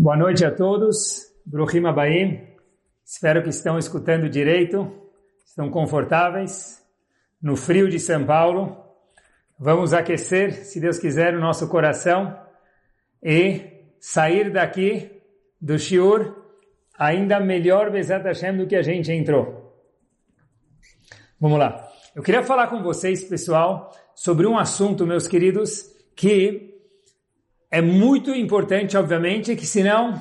Boa noite a todos. Bruhim Abaim. Espero que estão escutando direito, estão confortáveis. No frio de São Paulo, vamos aquecer, se Deus quiser, o nosso coração e sair daqui do Shiur ainda melhor Bezat Hashem do que a gente entrou. Vamos lá. Eu queria falar com vocês, pessoal, sobre um assunto, meus queridos, que é muito importante, obviamente, que senão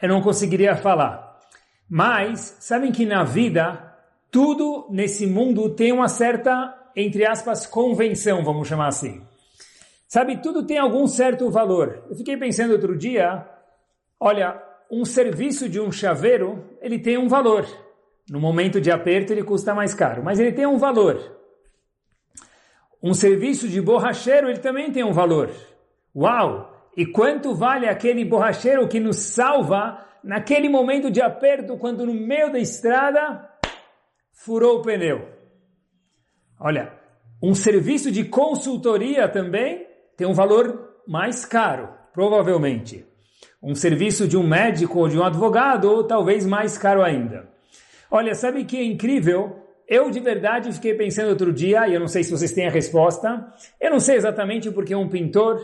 eu não conseguiria falar. Mas, sabem que na vida, tudo nesse mundo tem uma certa, entre aspas, convenção, vamos chamar assim. Sabe, tudo tem algum certo valor. Eu fiquei pensando outro dia, olha, um serviço de um chaveiro, ele tem um valor. No momento de aperto ele custa mais caro, mas ele tem um valor. Um serviço de borracheiro, ele também tem um valor. Uau! E quanto vale aquele borracheiro que nos salva naquele momento de aperto, quando no meio da estrada furou o pneu? Olha, um serviço de consultoria também tem um valor mais caro, provavelmente. Um serviço de um médico ou de um advogado, ou talvez mais caro ainda. Olha, sabe que é incrível? Eu de verdade fiquei pensando outro dia, e eu não sei se vocês têm a resposta. Eu não sei exatamente porque um pintor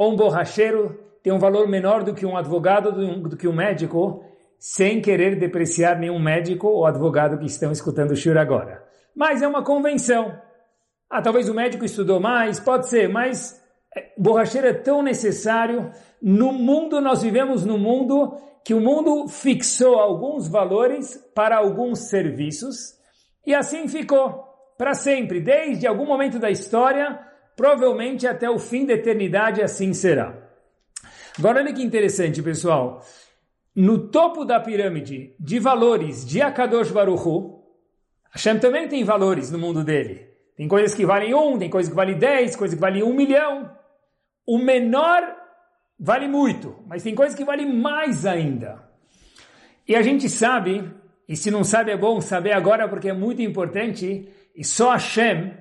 ou um borracheiro tem um valor menor do que um advogado, do que um médico, sem querer depreciar nenhum médico ou advogado que estão escutando o Shur agora. Mas é uma convenção. Ah, talvez o médico estudou mais, pode ser, mas é, borracheiro é tão necessário. No mundo, nós vivemos num mundo que o mundo fixou alguns valores para alguns serviços e assim ficou para sempre, desde algum momento da história provavelmente até o fim da eternidade assim será. Agora olha que interessante, pessoal. No topo da pirâmide de valores de Akadosh Baruch Hu, Hashem também tem valores no mundo dele. Tem coisas que valem um, tem coisas que valem dez, coisas que valem um milhão. O menor vale muito, mas tem coisas que valem mais ainda. E a gente sabe, e se não sabe é bom saber agora porque é muito importante, e só Hashem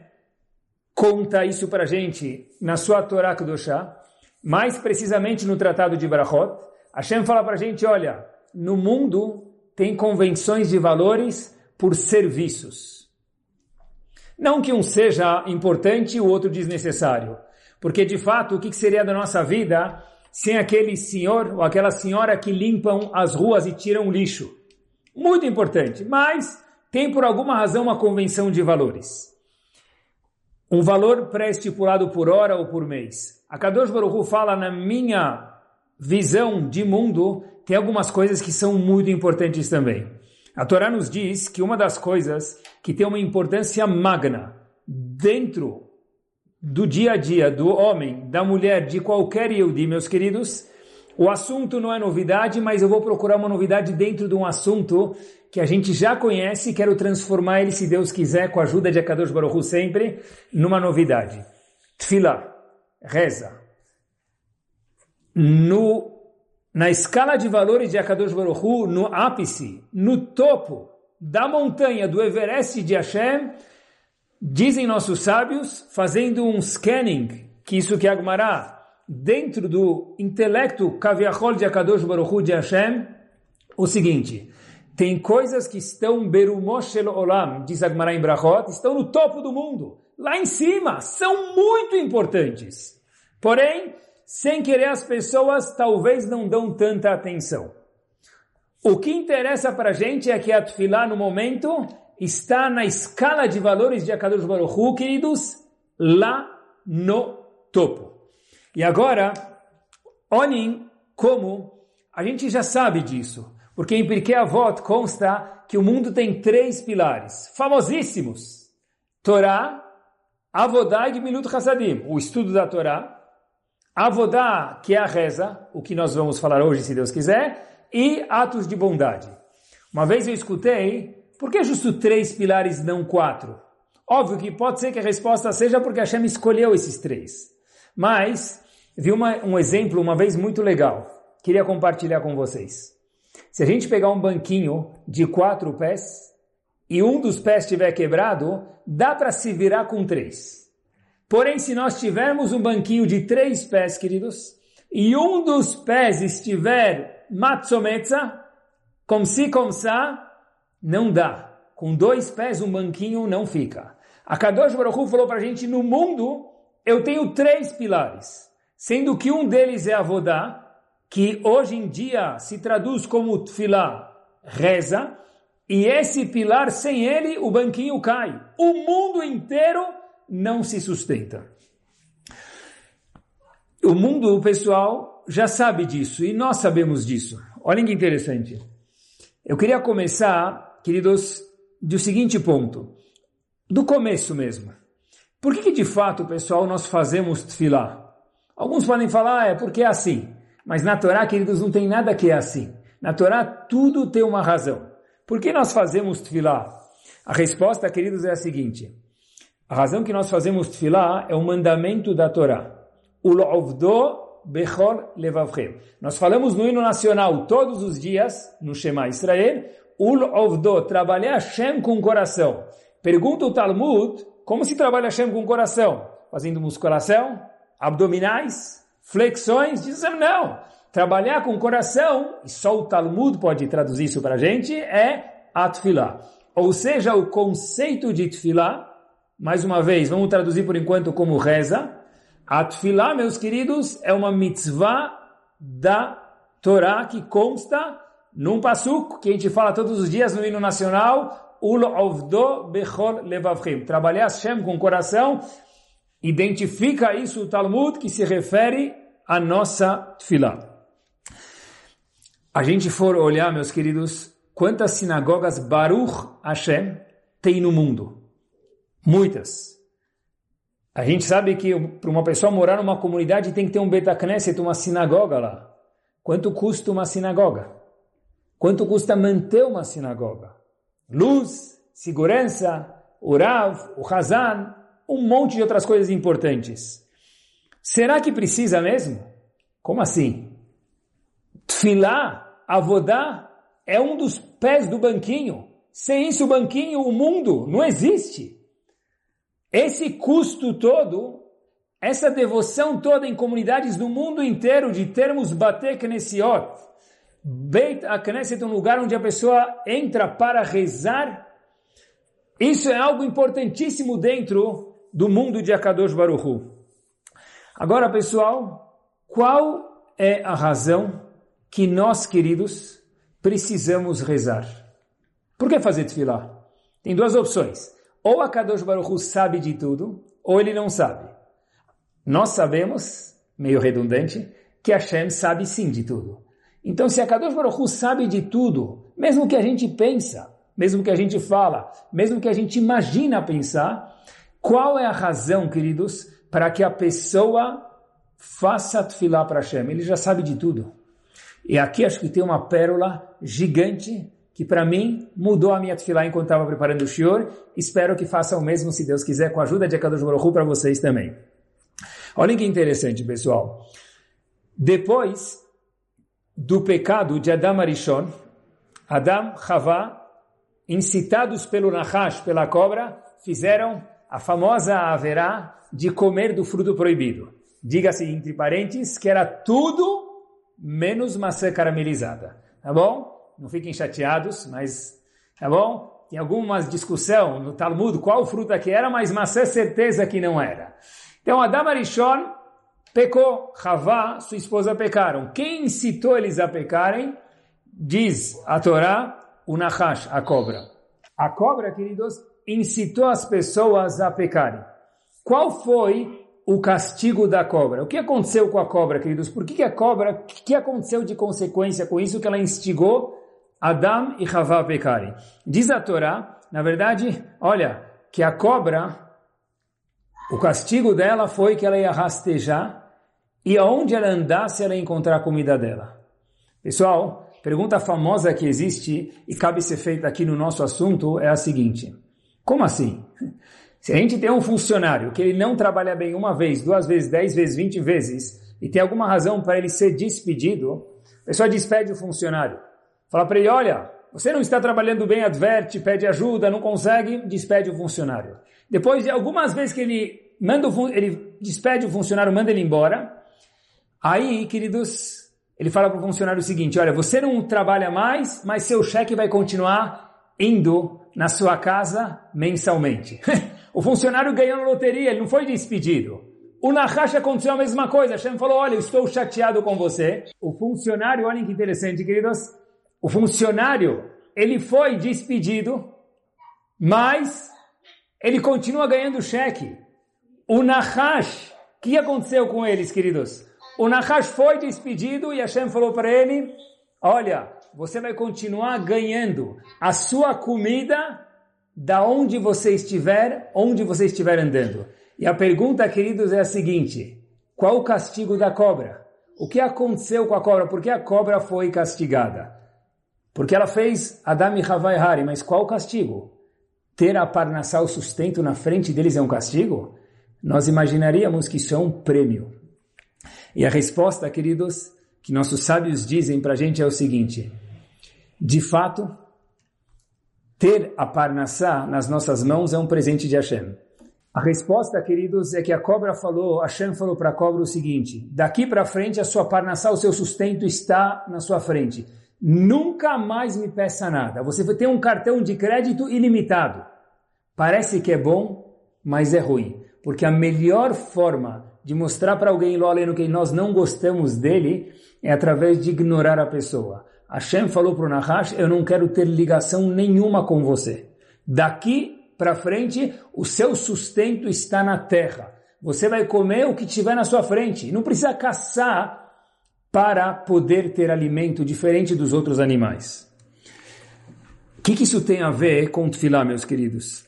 conta isso para a gente na sua Torá Kedoshá, mais precisamente no Tratado de Brachot. Hashem fala para a gente, olha, no mundo tem convenções de valores por serviços. Não que um seja importante e o outro desnecessário. Porque, de fato, o que seria da nossa vida sem aquele senhor ou aquela senhora que limpam as ruas e tiram lixo? Muito importante, mas tem por alguma razão uma convenção de valores um valor pré-estipulado por hora ou por mês. A Kadosh Baruch fala na minha visão de mundo, tem algumas coisas que são muito importantes também. A Torá nos diz que uma das coisas que tem uma importância magna dentro do dia a dia do homem, da mulher, de qualquer Yehudi, meus queridos, o assunto não é novidade, mas eu vou procurar uma novidade dentro de um assunto que a gente já conhece e quero transformar ele, se Deus quiser, com a ajuda de Akadosh Baruch sempre, numa novidade. Tfila, reza. No, na escala de valores de Akadosh Baruch no ápice, no topo da montanha do Everest de Hashem, dizem nossos sábios, fazendo um scanning, que isso que é Agmará, dentro do intelecto Kaviachol de Akadosh Baruch Hu de Hashem, o seguinte, tem coisas que estão Berumoshel Olam, diz Agmará em Brachot, estão no topo do mundo, lá em cima, são muito importantes. Porém, sem querer as pessoas talvez não dão tanta atenção. O que interessa para a gente é que a Tfilá no momento está na escala de valores de Akadosh Baruch Hu, queridos, lá no topo. E agora, olhem como a gente já sabe disso. Porque em Pirkei Avot consta que o mundo tem três pilares, famosíssimos. Torá, Avodá e Gemilut Hassadim, o estudo da Torá. Avodá, que é a reza, o que nós vamos falar hoje, se Deus quiser, e atos de bondade. Uma vez eu escutei, por que justo três pilares, não quatro? Óbvio que pode ser que a resposta seja porque Hashem escolheu esses três. Mas, vi uma, um exemplo uma vez muito legal. Queria compartilhar com vocês. Se a gente pegar um banquinho de quatro pés e um dos pés estiver quebrado, dá para se virar com três. Porém, se nós tivermos um banquinho de três pés, queridos, e um dos pés estiver matzometza, como se sa, não dá. Com dois pés um banquinho não fica. A Kadosh Baruch Hu falou para a gente, no mundo eu tenho três pilares, sendo que um deles é Avodá, que hoje em dia se traduz como Tfilá, reza, e esse pilar, sem ele, o banquinho cai. O mundo inteiro não se sustenta. O mundo, o pessoal, já sabe disso e nós sabemos disso. Olhem que interessante. Eu queria começar, queridos, do seguinte ponto. Do começo mesmo. Por que, que de fato, pessoal, nós fazemos tefilá? Alguns podem falar, ah, é porque é assim. Mas na Torá, queridos, não tem nada que é assim. Na Torá, tudo tem uma razão. Por que nós fazemos tefilá? A resposta, queridos, é a seguinte. A razão que nós fazemos tefilá é o mandamento da Torá. Ulovdo bechor levavchem. Nós falamos no hino nacional todos os dias, no Shema Israel, Ulovdo, trabalhar Hashem com o coração. Pergunta o Talmud, como se trabalha Hashem com o coração? Fazendo musculação, abdominais, flexões? Dizem não. Trabalhar com o coração, e só o Talmud pode traduzir isso para a gente, é atfilá. Ou seja, o conceito de tfilá, mais uma vez, vamos traduzir por enquanto como reza. Atfilá, meus queridos, é uma mitzvah da Torá que consta num pasuk que a gente fala todos os dias no hino nacional, Ul ovdo bechol levavchim. Trabalhar Hashem com o coração, identifica isso o Talmud que se refere à nossa tefilá a gente for olhar, meus queridos, quantas sinagogas Baruch Hashem tem no mundo? Muitas. A gente sabe que para uma pessoa morar numa comunidade tem que ter um Betacneset, uma sinagoga lá. Quanto custa uma sinagoga? Quanto custa manter uma sinagoga? Luz, segurança, o Rav, o Hazan, um monte de outras coisas importantes. Será que precisa mesmo? Como assim? Tfilá, avodá, é um dos pés do banquinho. Sem isso, o banquinho, o mundo, não existe. Esse custo todo, essa devoção toda em comunidades do mundo inteiro de termos Bate Knessiot, Beit HaKnesset, um lugar onde a pessoa entra para rezar, isso é algo importantíssimo dentro do mundo de Akadosh Baruchu. Agora, pessoal, qual é a razão que nós, queridos, precisamos rezar. Por que fazer tefilá? Tem duas opções. Ou a Kadosh Baruch Hu sabe de tudo, ou ele não sabe. Nós sabemos, meio redundante, que Hashem sabe sim de tudo. Então, se a Kadosh Baruch Hu sabe de tudo, mesmo que a gente pensa, mesmo que a gente fala, mesmo que a gente imagina pensar, qual é a razão, queridos, para que a pessoa faça tefilá para Hashem? Ele já sabe de tudo. E aqui acho que tem uma pérola gigante que para mim mudou a minha tefilá enquanto estava preparando o shiur. Espero que faça o mesmo, se Deus quiser, com a ajuda de Akadosh Baruch para vocês também. Olhem que interessante, pessoal. Depois do pecado de Adam Arishon, Adam, Havá, incitados pelo Nahash, pela cobra, fizeram a famosa haverá de comer do fruto proibido. Diga-se entre parênteses que era tudo menos maçã caramelizada. Tá bom? Não fiquem chateados, mas tá bom? Tem alguma discussão no Talmud qual fruta que era, mas maçã certeza que não era. Então Adam Arishon pecou, Havá, sua esposa pecaram. Quem incitou eles a pecarem? Diz a Torá, o Nahash, a cobra. A cobra, queridos, incitou as pessoas a pecarem. Qual foi o castigo da cobra. O que aconteceu com a cobra, queridos? Por que, que a cobra, o que aconteceu de consequência com isso que ela instigou Adam e Havá a pecarem? Diz a Torá, na verdade, olha, que a cobra, o castigo dela foi que ela ia rastejar e aonde ela andasse ela ia encontrar a comida dela. Pessoal, pergunta famosa que existe e cabe ser feita aqui no nosso assunto é a seguinte: como assim? Se a gente tem um funcionário que ele não trabalha bem uma vez, duas vezes, dez vezes, vinte vezes, e tem alguma razão para ele ser despedido, a pessoa despede o funcionário. Fala para ele, olha, você não está trabalhando bem, adverte, pede ajuda, não consegue, despede o funcionário. Depois de algumas vezes que ele manda o, ele despede o funcionário, manda ele embora, Aí, queridos, ele fala para o funcionário o seguinte, olha, você não trabalha mais, mas seu cheque vai continuar indo na sua casa mensalmente. o funcionário ganhou na loteria, ele não foi despedido. O Nahash aconteceu a mesma coisa. Hashem falou, olha, estou chateado com você. O funcionário, olhem que interessante, queridos. O funcionário, ele foi despedido, mas ele continua ganhando cheque. O Nahash, o que aconteceu com eles, queridos? O Nahash foi despedido e Hashem falou para ele, olha, você vai continuar ganhando a sua comida da onde você estiver, onde você estiver andando. E a pergunta, queridos, é a seguinte: qual o castigo da cobra? O que aconteceu com a cobra? Por que a cobra foi castigada? Porque ela fez Adam e Havai Hari, mas qual o castigo? Ter a Parnassá, o sustento na frente deles é um castigo? Nós imaginaríamos que isso é um prêmio. E a resposta, queridos, que nossos sábios dizem para a gente é o seguinte: de fato, ter a Parnassá nas nossas mãos é um presente de Hashem. A resposta, queridos, é que a cobra falou, Hashem falou para a cobra o seguinte: daqui para frente a sua parnassá, o seu sustento está na sua frente. Nunca mais me peça nada. Você vai ter um cartão de crédito ilimitado. Parece que é bom, mas é ruim. Porque a melhor forma de mostrar para alguém Loleno que nós não gostamos dele é através de ignorar a pessoa. Hashem falou para o Nahash, eu não quero ter ligação nenhuma com você. Daqui para frente, o seu sustento está na terra. Você vai comer o que tiver na sua frente. Não precisa caçar para poder ter alimento diferente dos outros animais. O que, que isso tem a ver com Tfilá, meus queridos?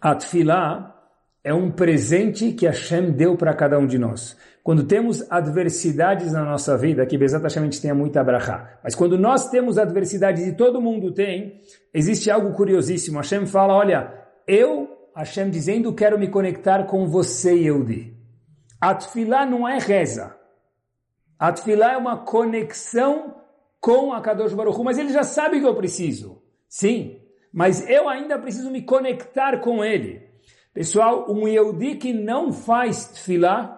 A Tfilá é um presente que Hashem deu para cada um de nós. Quando temos adversidades na nossa vida, que Hashem a gente tenha muita brachá, mas quando nós temos adversidades e todo mundo tem, existe algo curiosíssimo. Hashem fala, olha, eu, Hashem dizendo, quero me conectar com você, Yehudi. Atfilá não é reza. Atfilá é uma conexão com a Kadosh Baruch Hu, mas ele já sabe que eu preciso. Sim, mas eu ainda preciso me conectar com ele. Pessoal, um Yehudi que não faz Tfilá,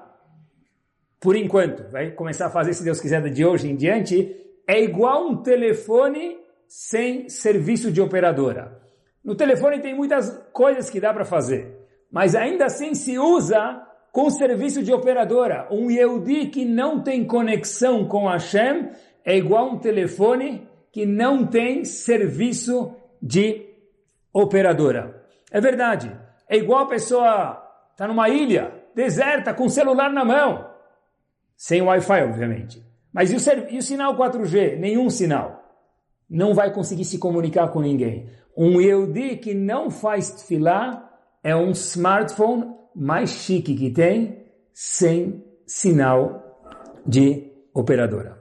por enquanto, vai começar a fazer, se Deus quiser, de hoje em diante, é igual um telefone sem serviço de operadora. No telefone tem muitas coisas que dá para fazer, mas ainda assim se usa com serviço de operadora. Um Yehudi que não tem conexão com Hashem é igual um telefone que não tem serviço de operadora. É verdade. É igual a pessoa está numa ilha deserta com o celular na mão, sem Wi-Fi, obviamente. Mas e o, e o sinal 4G? Nenhum sinal. Não vai conseguir se comunicar com ninguém. Um Yehudi que não faz tefilá é um smartphone mais chique que tem, sem sinal de operadora.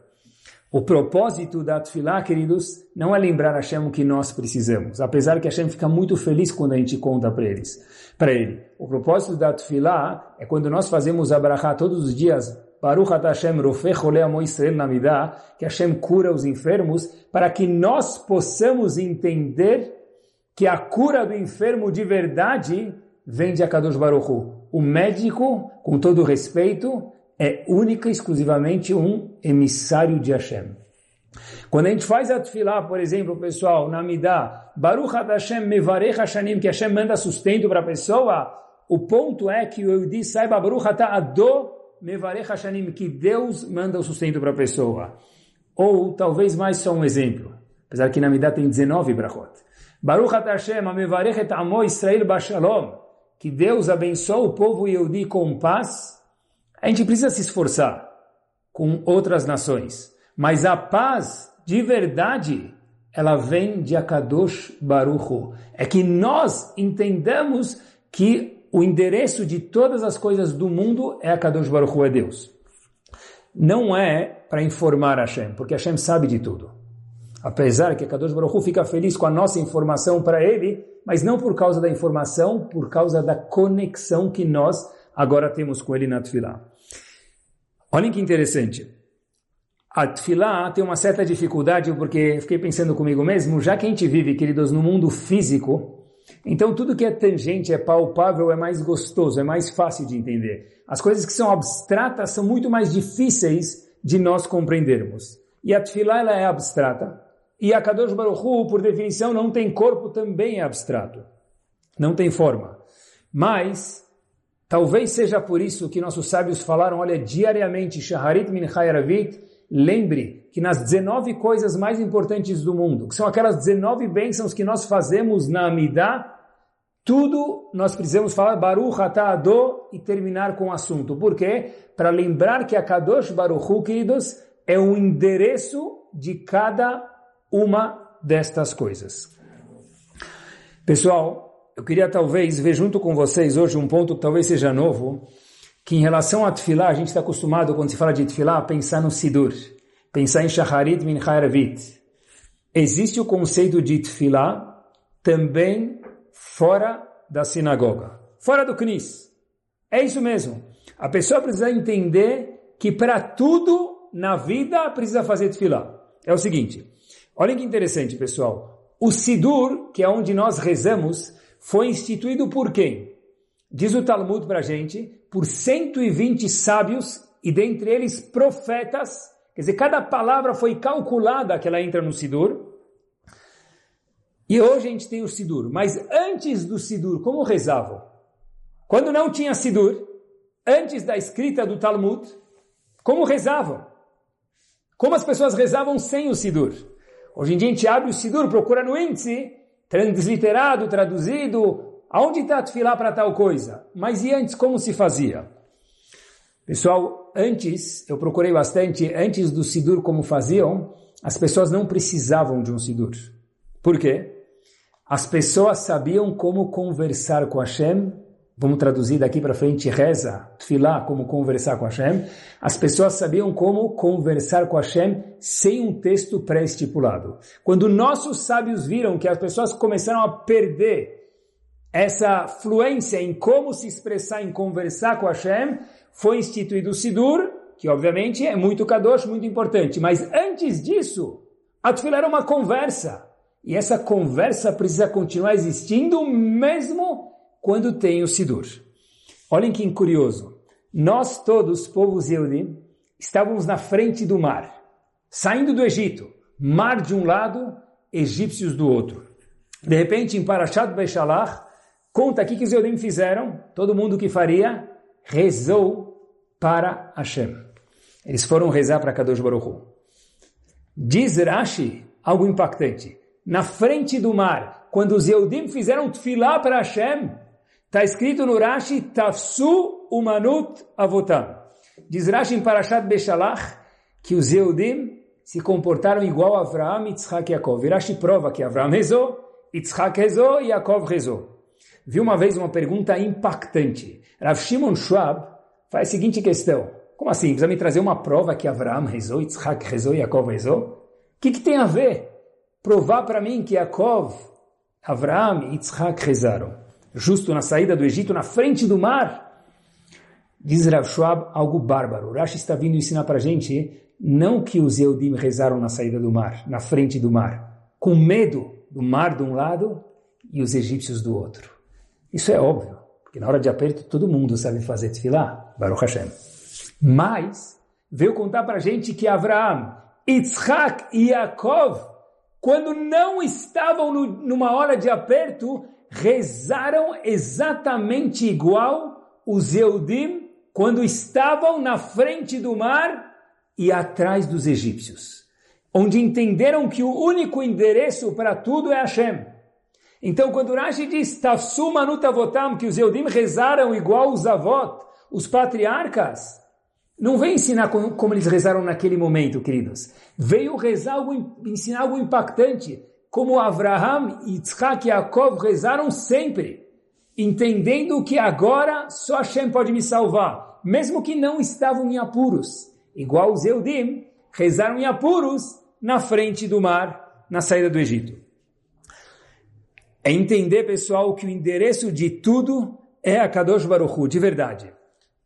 O propósito da tefilá, queridos, não é lembrar a Hashem o que nós precisamos, apesar que a Hashem fica muito feliz quando a gente conta para eles, para ele. O propósito da tefilá é quando nós fazemos a todos os dias, Baruch Hashem Rofeh Cholei Amo Israel Namidah, que Hashem cura os enfermos, para que nós possamos entender que a cura do enfermo de verdade vem de Akadosh Baruch Hu. O médico, com todo respeito, é única e exclusivamente um emissário de Hashem. Quando a gente faz a tefilá, por exemplo, pessoal, na Midah, Baruch Hashem Mevarech Hashanim, que Hashem manda sustento para a pessoa, o ponto é que o Yehudi saiba Baruch Ado Mevarech Hashanim, que Deus manda o sustento para a pessoa. Ou talvez mais só um exemplo, apesar que na Midah tem 19 brachot. Baruch Hashem, Amevarechet Amo Israel Bashalom, que Deus abençoe o povo Yehudi com paz, a gente precisa se esforçar com outras nações. Mas a paz, de verdade, ela vem de Akadosh Baruch É que nós entendamos que o endereço de todas as coisas do mundo é Akadosh Baruch é Deus. Não é para informar Hashem, porque Hashem sabe de tudo. Apesar que a Kadosh Baruch Hu fica feliz com a nossa informação para ele, mas não por causa da informação, por causa da conexão que nós agora temos com ele na Tfilah. Olhem que interessante. A Tfilah tem uma certa dificuldade, porque fiquei pensando comigo mesmo, já que a gente vive, queridos, no mundo físico, Então tudo que é tangente, é palpável, é mais gostoso, é mais fácil de entender. As coisas que são abstratas são muito mais difíceis de nós compreendermos. E a Tfilá ela é abstrata. E a Kadosh Baruch Hu, por definição, não tem corpo, também é abstrato. Não tem forma. Mas, talvez seja por isso que nossos sábios falaram, olha, diariamente, Shaharit Min Chayaravit, lembre que nas 19 coisas mais importantes do mundo, que são aquelas 19 bênçãos que nós fazemos na Amidah, tudo nós precisamos falar Baruch Atah e terminar com o assunto. Por quê? Para lembrar que a Kadosh Baruch Hu, queridos, é o endereço de cada uma destas coisas. Pessoal, eu queria talvez ver junto com vocês hoje um ponto que talvez seja novo, que em relação a Tfilá, a gente está acostumado, quando se fala de Tfilá, a pensar no Sidur, pensar em Shacharit Min Chayravit. Existe o conceito de Tfilá também fora da sinagoga, fora do Knis. É isso mesmo. A pessoa precisa entender que para tudo na vida precisa fazer Tfilá. É o seguinte, Olhem que interessante, pessoal. O Sidur, que é onde nós rezamos, foi instituído por quem? Diz o Talmud para a gente, por 120 sábios e dentre eles profetas. Quer dizer, cada palavra foi calculada que ela entra no Sidur. E hoje a gente tem o Sidur. Mas antes do Sidur, como rezavam? Quando não tinha Sidur, antes da escrita do Talmud, como rezavam? Como as pessoas rezavam sem o Sidur? Hoje em dia a gente abre o Sidur, procura no índice, transliterado, traduzido, aonde está a para tal coisa? Mas e antes, como se fazia? Pessoal, antes, eu procurei bastante, antes do Sidur como faziam, as pessoas não precisavam de um Sidur. Por quê? As pessoas sabiam como conversar com Hashem vamos traduzir daqui para frente, reza, tefilá, como conversar com Hashem, as pessoas sabiam como conversar com Hashem sem um texto pré-estipulado. Quando nossos sábios viram que as pessoas começaram a perder essa fluência em como se expressar, em conversar com Hashem, foi instituído o Sidur, que obviamente é muito kadosh, muito importante. Mas antes disso, a era uma conversa. E essa conversa precisa continuar existindo mesmo quando tem o Sidur. Olhem que curioso. Nós todos, povos Yehudim, estávamos na frente do mar, saindo do Egito. Mar de um lado, egípcios do outro. De repente, em Parashat Beishalach, conta aqui que os Yehudim fizeram, todo mundo que faria, rezou para Hashem. Eles foram rezar para Kadosh Baruch Hu. Diz Rashi algo impactante. Na frente do mar, quando os Yehudim fizeram tefilá para Hashem, Está escrito no Rashi, Tafsu umanut avotam. Diz Rashi em Parashat Beshalach que os Eudim se comportaram igual a Avraham, Yitzhak e Yaakov. E Rashi prova que Avraham rezou, Yitzhak rezou e Yaakov rezou. Vi uma vez uma pergunta impactante. Rav Shimon Schwab faz a seguinte questão. Como assim? Precisa me trazer uma prova que Avraham rezou, Yitzhak rezou Yaakov rezou? O que, que tem a ver? Provar para mim que Yaakov, Avraham e Yitzhak rezaram justo na saída do Egito, na frente do mar. Diz Rav Schwab algo bárbaro. Rashi está vindo ensinar para a gente não que os Eudim rezaram na saída do mar, na frente do mar, com medo do mar de um lado e os egípcios do outro. Isso é óbvio, porque na hora de aperto todo mundo sabe fazer tefilá, Baruch Hashem. Mas veio contar para a gente que Abraão, Yitzhak e Yaakov, quando não estavam no, numa hora de aperto, rezaram exatamente igual os Eudim quando estavam na frente do mar e atrás dos egípcios, onde entenderam que o único endereço para tudo é Hashem. Então, quando Rashi diz Tafsu Manutavotam, que os Eudim rezaram igual os avós, os patriarcas, não vem ensinar como, como, eles rezaram naquele momento, queridos. Veio rezar algo, ensinar algo impactante como Abraham, Yitzhak e Yaakov rezaram sempre, entendendo que agora só Hashem pode me salvar, mesmo que não estavam em apuros. Igual os Eudim, rezaram em apuros na frente do mar, na saída do Egito. É entender, pessoal, que o endereço de tudo é a Kadosh Baruch Hu, de verdade.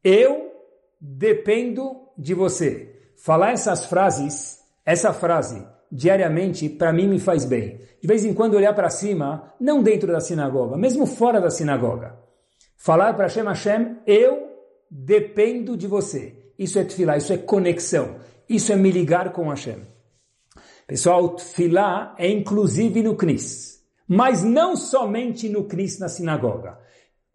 Eu dependo de você. Falar essas frases, essa frase, diariamente, para mim me faz bem. De vez em quando olhar para cima, não dentro da sinagoga, mesmo fora da sinagoga. Falar para Hashem, Hashem, eu dependo de você. Isso é tefilá, isso é conexão. Isso é me ligar com Hashem. Pessoal, tefilá é inclusive no Knis. Mas não somente no Knis na sinagoga.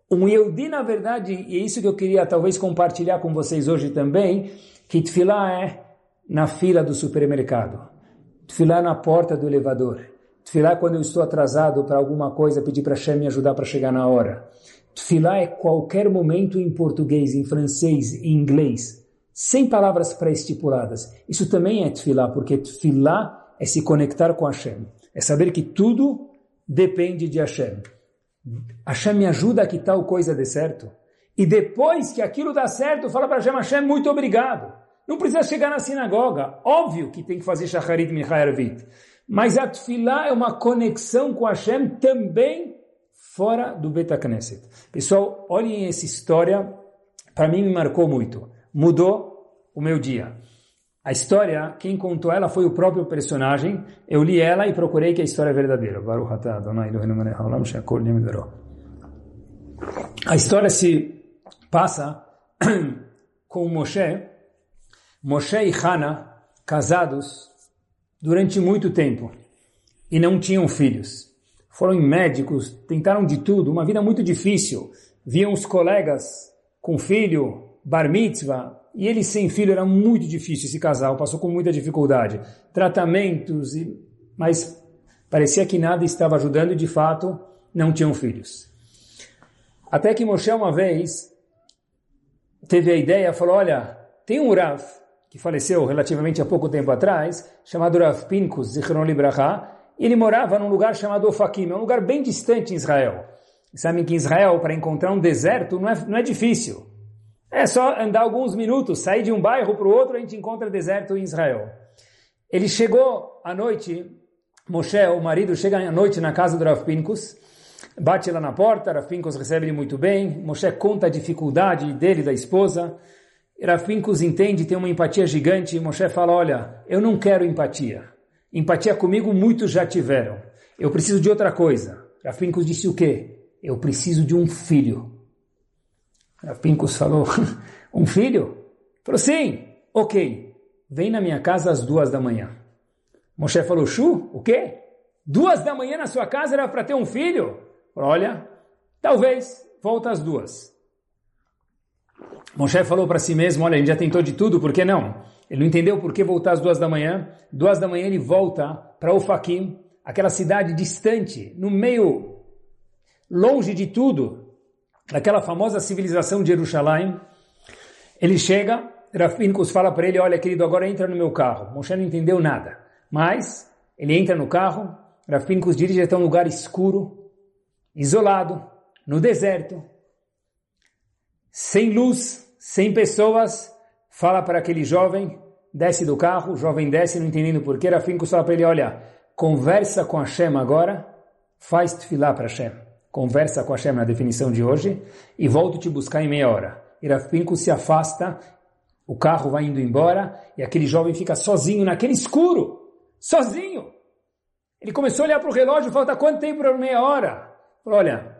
Um Yehudi, na verdade, e é isso que eu queria talvez compartilhar com vocês hoje também, que tefilá é na fila do supermercado. Tefilá na porta do elevador. Tefilá quando eu estou atrasado para alguma coisa, pedir para Hashem me ajudar para chegar na hora. Tefilá é qualquer momento em português, em francês, em inglês, sem palavras pré-estipuladas. Isso também é tefilá, porque tefilá é se conectar com Hashem. É saber que tudo depende de Hashem. Hashem me ajuda a que tal coisa dê certo. E depois que aquilo dá certo, fala para Hashem, Hashem, muito obrigado. Não precisa chegar na sinagoga. Óbvio que tem que fazer Shacharit Michaeravit. Mas a Tfilá é uma conexão com Hashem também fora do Beta Knesset. Pessoal, olhem essa história. Para mim me marcou muito. Mudou o meu dia. A história, quem contou ela foi o próprio personagem. Eu li ela e procurei que a história é verdadeira. A história se passa com Moshe, Moshe e Hana, casados durante muito tempo e não tinham filhos. Foram médicos, tentaram de tudo, uma vida muito difícil. Viam os colegas com filho, bar mitzvah, e ele sem filho era muito difícil esse casal, passou com muita dificuldade. Tratamentos, e... mas parecia que nada estava ajudando e de fato não tinham filhos. Até que Moshe uma vez teve a ideia, falou, olha, tem um Rav que faleceu relativamente há pouco tempo atrás, chamado Rav Pinkus Zichron Libraha, ele morava num lugar chamado Ofakim, é um lugar bem distante em Israel. Sabem que em Israel, para encontrar um deserto, não é, não é difícil. É só andar alguns minutos, sair de um bairro para o outro, a gente encontra deserto em Israel. Ele chegou à noite, Moshe, o marido, chega à noite na casa do Rav bate lá na porta, Rav recebe ele muito bem, Moshe conta a dificuldade dele, da esposa, Rafinkus entende, tem uma empatia gigante, Moshe fala, olha, eu não quero empatia. Empatia comigo muitos já tiveram. Eu preciso de outra coisa. Rafinkus disse o quê? Eu preciso de um filho. Rafinkus falou, um filho? Falou, sim, ok. Vem na minha casa às duas da manhã. Moshe falou, Shu, o quê? Duas da manhã na sua casa era para ter um filho? Falou, olha, talvez, volta às duas. Moshe falou para si mesmo, olha, ele já tentou de tudo, por que não? Ele não entendeu por que voltar às duas da manhã. Duas da manhã ele volta para Ofakim, aquela cidade distante, no meio, longe de tudo, daquela famosa civilização de Jerusalém. Ele chega, Rafinkus fala para ele, olha querido, agora entra no meu carro. Moshe não entendeu nada, mas ele entra no carro, Rafinkus dirige até um lugar escuro, isolado, no deserto, sem luz, sem pessoas, fala para aquele jovem, desce do carro, o jovem desce, não entendendo porquê, Rafinko fala para ele, olha, conversa com Hashem agora, faz tefilá para Hashem. Conversa com Hashem na definição de hoje e volto te buscar em meia hora. Rafinko se afasta, o carro vai indo embora e aquele jovem fica sozinho naquele escuro, sozinho. Ele começou a olhar para o relógio, falta quanto tempo para meia hora? Falou, olha,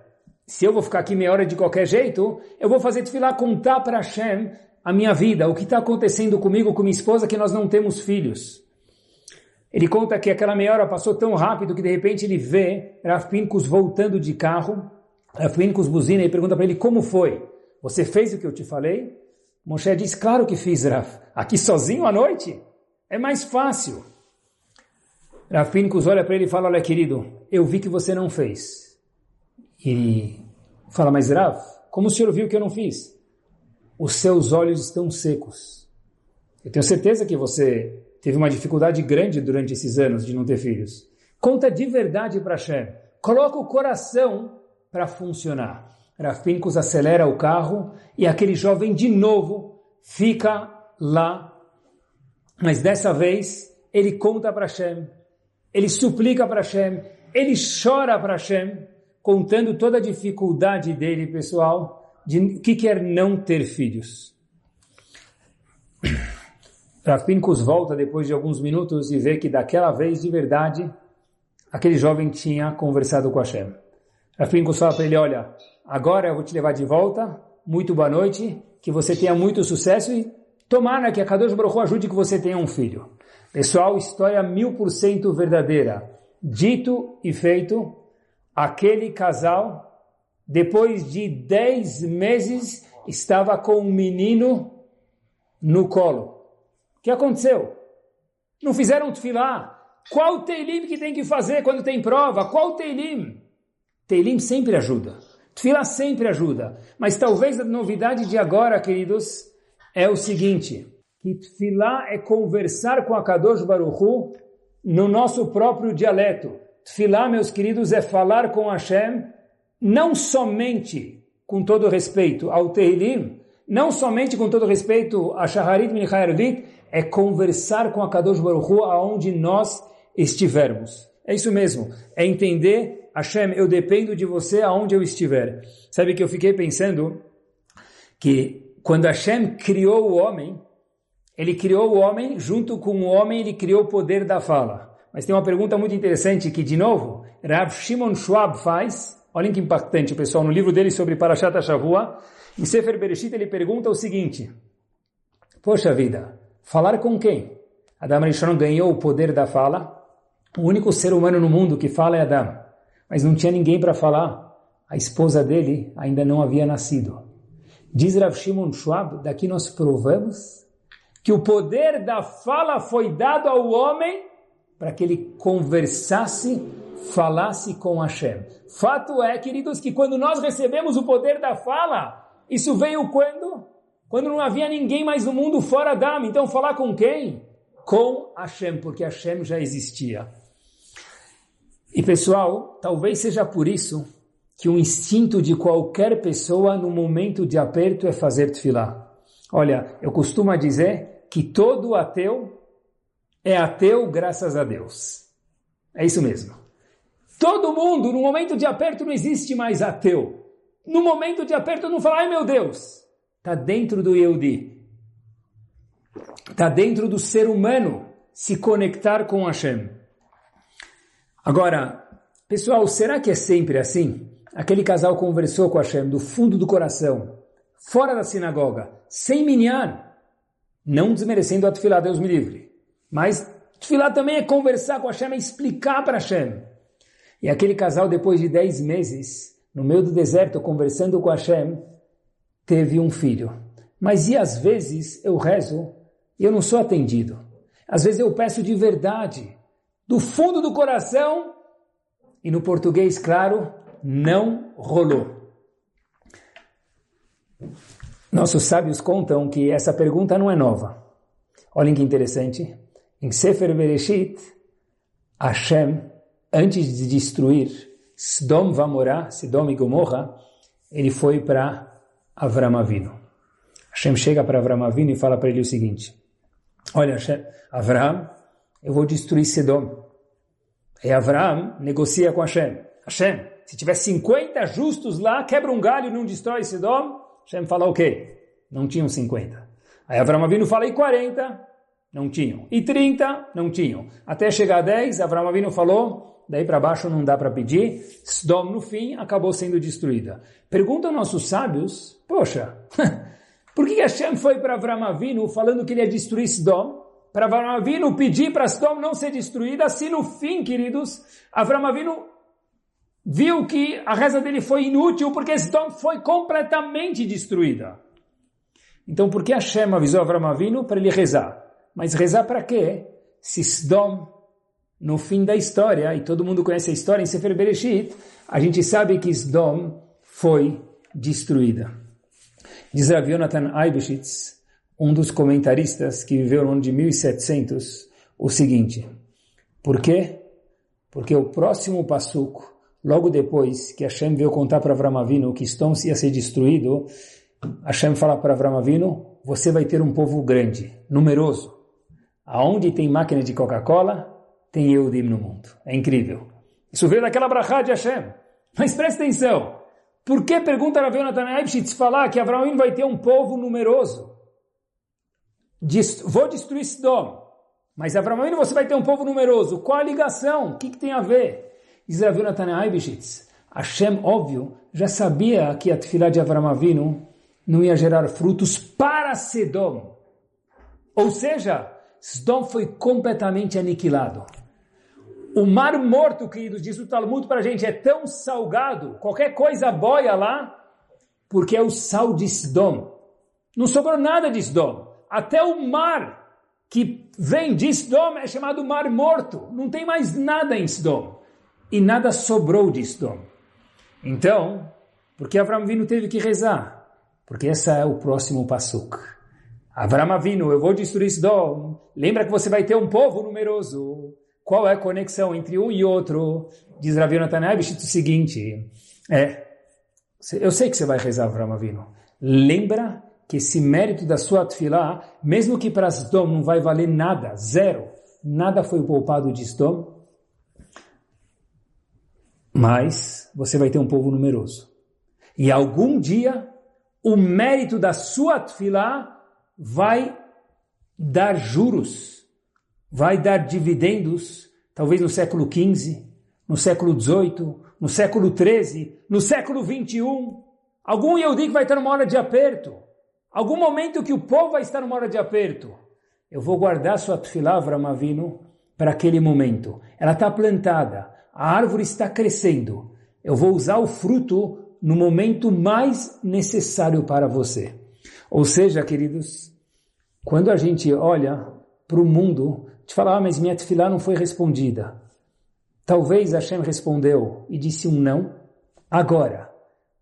se eu vou ficar aqui meia hora de qualquer jeito, eu vou fazer tefilá contar para Hashem a minha vida, o que está acontecendo comigo, com minha esposa, que nós não temos filhos. Ele conta que aquela meia hora passou tão rápido que de repente ele vê Rav Pincus voltando de carro, Rav Pincus buzina e pergunta para ele, como foi? Você fez o que eu te falei? Moshe diz, claro que fiz, Rav. Aqui sozinho à noite? É mais fácil. Rav Pincus olha para ele e fala, olha querido, eu vi que você não fez. E fala, mas Rav, como o senhor viu que eu não fiz? Os seus olhos estão secos. Eu tenho certeza que você teve uma dificuldade grande durante esses anos de não ter filhos. Conta de verdade para Hashem. Coloca o coração para funcionar. Rav Pincus acelera o carro e aquele jovem de novo fica lá. Mas dessa vez ele conta para Hashem, ele suplica para Hashem, ele chora para Hashem contando toda a dificuldade dele, pessoal, de que quer não ter filhos. Rafincus volta depois de alguns minutos e vê que daquela vez, de verdade, aquele jovem tinha conversado com Hashem. Rafincus fala para ele, olha, agora eu vou te levar de volta, muito boa noite, que você tenha muito sucesso e tomara que a Kadosh Baruch ajude que você tenha um filho. Pessoal, história mil por cento verdadeira. Dito e feito, aquele casal, depois de dez meses, estava com um menino no colo. Que aconteceu? Não fizeram tefilá. Qual teilim que tem que fazer quando tem prova? Qual teilim? Teilim sempre ajuda. Tefilá sempre ajuda. Mas talvez a novidade de agora, queridos, é o seguinte, que tefilá é conversar com a Kadosh Baruchu no nosso próprio dialeto. Tefilá, meus queridos, é falar com Hashem, não somente, com todo respeito, ao Tehilim, não somente com todo respeito a Shaharit Minchayarvit, é conversar com a Kadosh Baruch Hu aonde nós estivermos. É isso mesmo, é entender, Hashem, eu dependo de você aonde eu estiver. Sabe que eu fiquei pensando que quando Hashem criou o homem, ele criou o homem, junto com o homem ele criou o poder da fala. Mas tem uma pergunta muito interessante que, de novo, Rav Shimon Schwab faz, olhem que impactante, pessoal, no livro dele sobre Parashat HaShavua, em Sefer Bereshit ele pergunta o seguinte, Poxa vida, falar com quem? Adam Rishon ganhou o poder da fala, o único ser humano no mundo que fala é Adam, mas não tinha ninguém para falar, a esposa dele ainda não havia nascido. Diz Rav Shimon Schwab, daqui nós provamos que o poder da fala foi dado ao homem para que ele conversasse, falasse com Hashem. Fato é, queridos, que quando nós recebemos o poder da fala, isso veio quando? Quando não havia ninguém mais no mundo fora Adam. Então falar com quem? Com Hashem, porque Hashem já existia. E pessoal, talvez seja por isso que o instinto de qualquer pessoa no momento de aperto é fazer tefilá. Olha, eu costumo dizer que todo ateu é ateu graças a Deus. É isso mesmo. Todo mundo, no momento de aperto, não existe mais ateu no momento de aperto, não fala, ai meu Deus, está dentro do Yehudi, está dentro do ser humano se conectar com Hashem. Agora, pessoal, será que é sempre assim? Aquele casal conversou com Hashem do fundo do coração, fora da sinagoga, sem minyan, não desmerecendo a Tfilah, Deus me livre. Mas Tfilah também é conversar com Hashem, é explicar para Hashem. E aquele casal, depois de 10 meses, no meio do deserto, conversando com Hashem, teve um filho. Mas e às vezes eu rezo e eu não sou atendido. Às vezes eu peço de verdade, do fundo do coração, e no português, claro, não rolou. Nossos sábios contam que essa pergunta não é nova. Olhem que interessante. Em Sefer Bereshit, Hashem, antes de destruir Sdom vai morar, Sdom e Gomorra, ele foi para Avram Avinu. Hashem chega para Avram Avinu e fala para ele o seguinte, olha Hashem, Avram, eu vou destruir Sodom. E Avram negocia com Hashem. Hashem, se tiver 50 justos lá, quebra um galho e não destrói Sodom, Hashem fala o quê? Não tinham 50. Aí Avram Avinu fala, e 40? Não tinham. E 30? Não tinham. Até chegar a 10, Avram Avinu falou, daí para baixo não dá para pedir. Sdom, no fim, acabou sendo destruída. Perguntam nossos sábios, poxa, por que Hashem foi para Avram Avinu falando que ele ia destruir Sdom? Para Avram Avinu pedir para Sdom não ser destruída, assim no fim, queridos, Avram Avinu viu que a reza dele foi inútil porque Sdom foi completamente destruída. Então, por que Hashem avisou Avram Avinu para ele rezar? Mas rezar para quê? Se Sdom no fim da história, e todo mundo conhece a história em Sefer Bereshit, a gente sabe que Sdom foi destruída. Diz Rav Yonatan Eibeshitz, um dos comentaristas que viveu no ano de 1700, o seguinte, por quê? Porque o próximo passuco, logo depois que Hashem veio contar para Avram Avinu que Sdom ia ser destruído, Hashem fala para Avram Avinu, você vai ter um povo grande, numeroso. Aonde tem máquina de Coca-Cola, tem Yehudim no mundo. É incrível. Isso veio daquela brachá de Hashem. Mas presta atenção. Por que, pergunta Rav Yonatan Eibshitz, falar que Abraão vai ter um povo numeroso? vou destruir Sodom. Mas Avinu você vai ter um povo numeroso. Qual a ligação? O que, que tem a ver? Diz Rav Yonatan Aibishitz. Hashem, óbvio, já sabia que a tefilá de Avram Avinu não ia gerar frutos para Sedom. Ou seja, Sodom foi completamente aniquilado. O mar morto, queridos, diz o Talmud para a gente, é tão salgado, qualquer coisa boia lá, porque é o sal de Sodom. Não sobrou nada de Sodom. Até o mar que vem de Sodom é chamado Mar Morto. Não tem mais nada em Sodom. E nada sobrou de Sodom. Então, por que Avram Vino teve que rezar? Porque esse é o próximo passuk. Avram Avinu, eu vou destruir Sodom. Lembra que você vai ter um povo numeroso. Qual é a conexão entre um e outro? Diz Rav Yonatan o seguinte, é, eu sei que você vai rezar Avram Avinu. Lembra que esse mérito da sua tefilá, mesmo que para Sdom não vai valer nada, zero, nada foi poupado de Sdom, mas você vai ter um povo numeroso. E algum dia, o mérito da sua tefilá vai dar juros, vai dar dividendos, talvez no século XV, no século XVIII, no século XIII, no século XXI. Algum Yehudi que vai estar numa hora de aperto. Algum momento que o povo vai estar numa hora de aperto. Eu vou guardar sua tefilá, Avram para aquele momento. Ela está plantada, a árvore está crescendo. Eu vou usar o fruto no momento mais necessário para você. Ou seja, queridos, quando a gente olha para o mundo, te fala, ah, mas minha tefilá não foi respondida. Talvez Hashem respondeu e disse um não. Agora,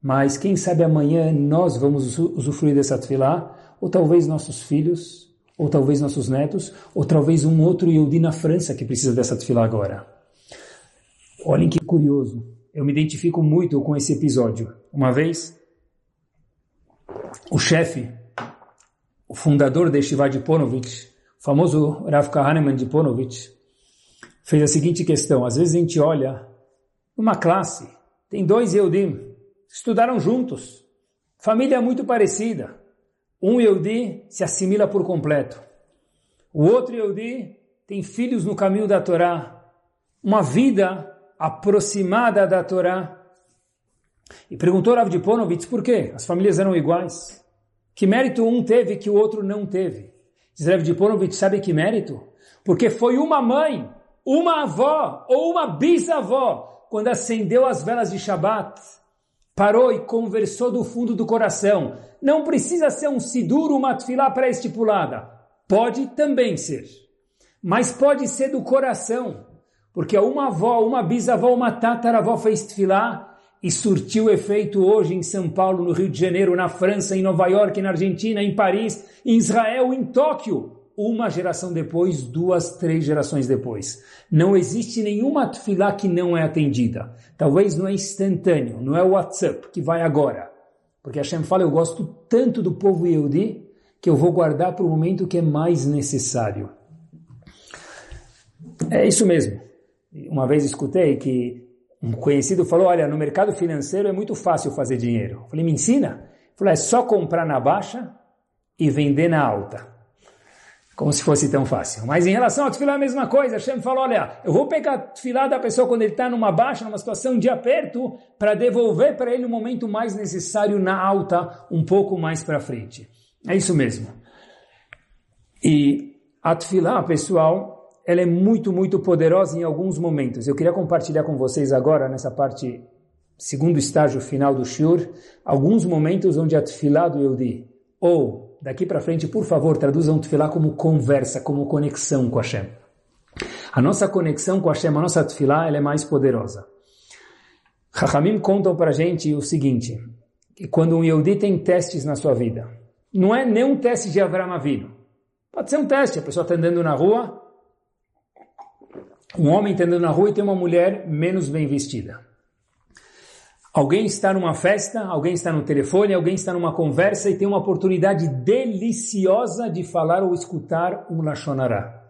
mas quem sabe amanhã nós vamos usufruir dessa tefilá, ou talvez nossos filhos, ou talvez nossos netos, ou talvez um outro Yehudi na França que precisa dessa tefilá agora. Olhem que curioso. Eu me identifico muito com esse episódio. Uma vez, o chefe, o fundador de Shiva de Ponovitch, o famoso Rav Kahneman de Ponovitch, fez a seguinte questão. Às vezes a gente olha uma classe, tem dois Yehudim, estudaram juntos, família muito parecida. Um Yehudi se assimila por completo. O outro Yehudi tem filhos no caminho da Torá, uma vida aproximada da Torá. E perguntou Rav de Ponovitz por quê? As famílias eram iguais. Que mérito um teve que o outro não teve? De Ponovitz, sabe que mérito? Porque foi uma mãe, uma avó ou uma bisavó quando acendeu as velas de Shabat parou e conversou do fundo do coração. Não precisa ser um sidur, uma tefilá pré-estipulada. Pode também ser. Mas pode ser do coração. Porque uma avó, uma bisavó, uma tataravó fez tefilá e surtiu efeito hoje em São Paulo, no Rio de Janeiro, na França, em Nova York, na Argentina, em Paris, em Israel, em Tóquio uma geração depois, duas, três gerações depois. Não existe nenhuma tefilá que não é atendida. Talvez não é instantâneo, não é o WhatsApp que vai agora. Porque Hashem fala, eu gosto tanto do povo Yehudi que eu vou guardar para o momento que é mais necessário. É isso mesmo. Uma vez escutei que um conhecido falou, olha, no mercado financeiro é muito fácil fazer dinheiro. Eu falei, me ensina? Ele falou, é só comprar na baixa e vender na alta como se fosse tão fácil. Mas em relação ao tefilá a mesma coisa. Hashem falou, olha, eu vou pegar a tefilá da pessoa quando ele está numa baixa, numa situação de aperto, para devolver para ele o momento mais necessário na alta, um pouco mais para frente. É isso mesmo. E a tefilá, pessoal, ela é muito, muito poderosa em alguns momentos. Eu queria compartilhar com vocês agora, nessa parte, segundo estágio final do Shur, alguns momentos onde a tefilá do Yehudi, ou daqui para frente, por favor, traduzam tefilá como conversa, como conexão com Hashem. A nossa conexão com Hashem, a nossa tefilá, ela é mais poderosa. Chachamim contam para gente o seguinte, que quando um Yehudi tem testes na sua vida, não é nem um teste de Avram Avinu. Pode ser um teste, a pessoa está andando na rua, um homem está andando na rua e tem uma mulher menos bem vestida. Alguém está numa festa, alguém está no telefone, alguém está numa conversa e tem uma oportunidade deliciosa de falar ou escutar um Lashonará.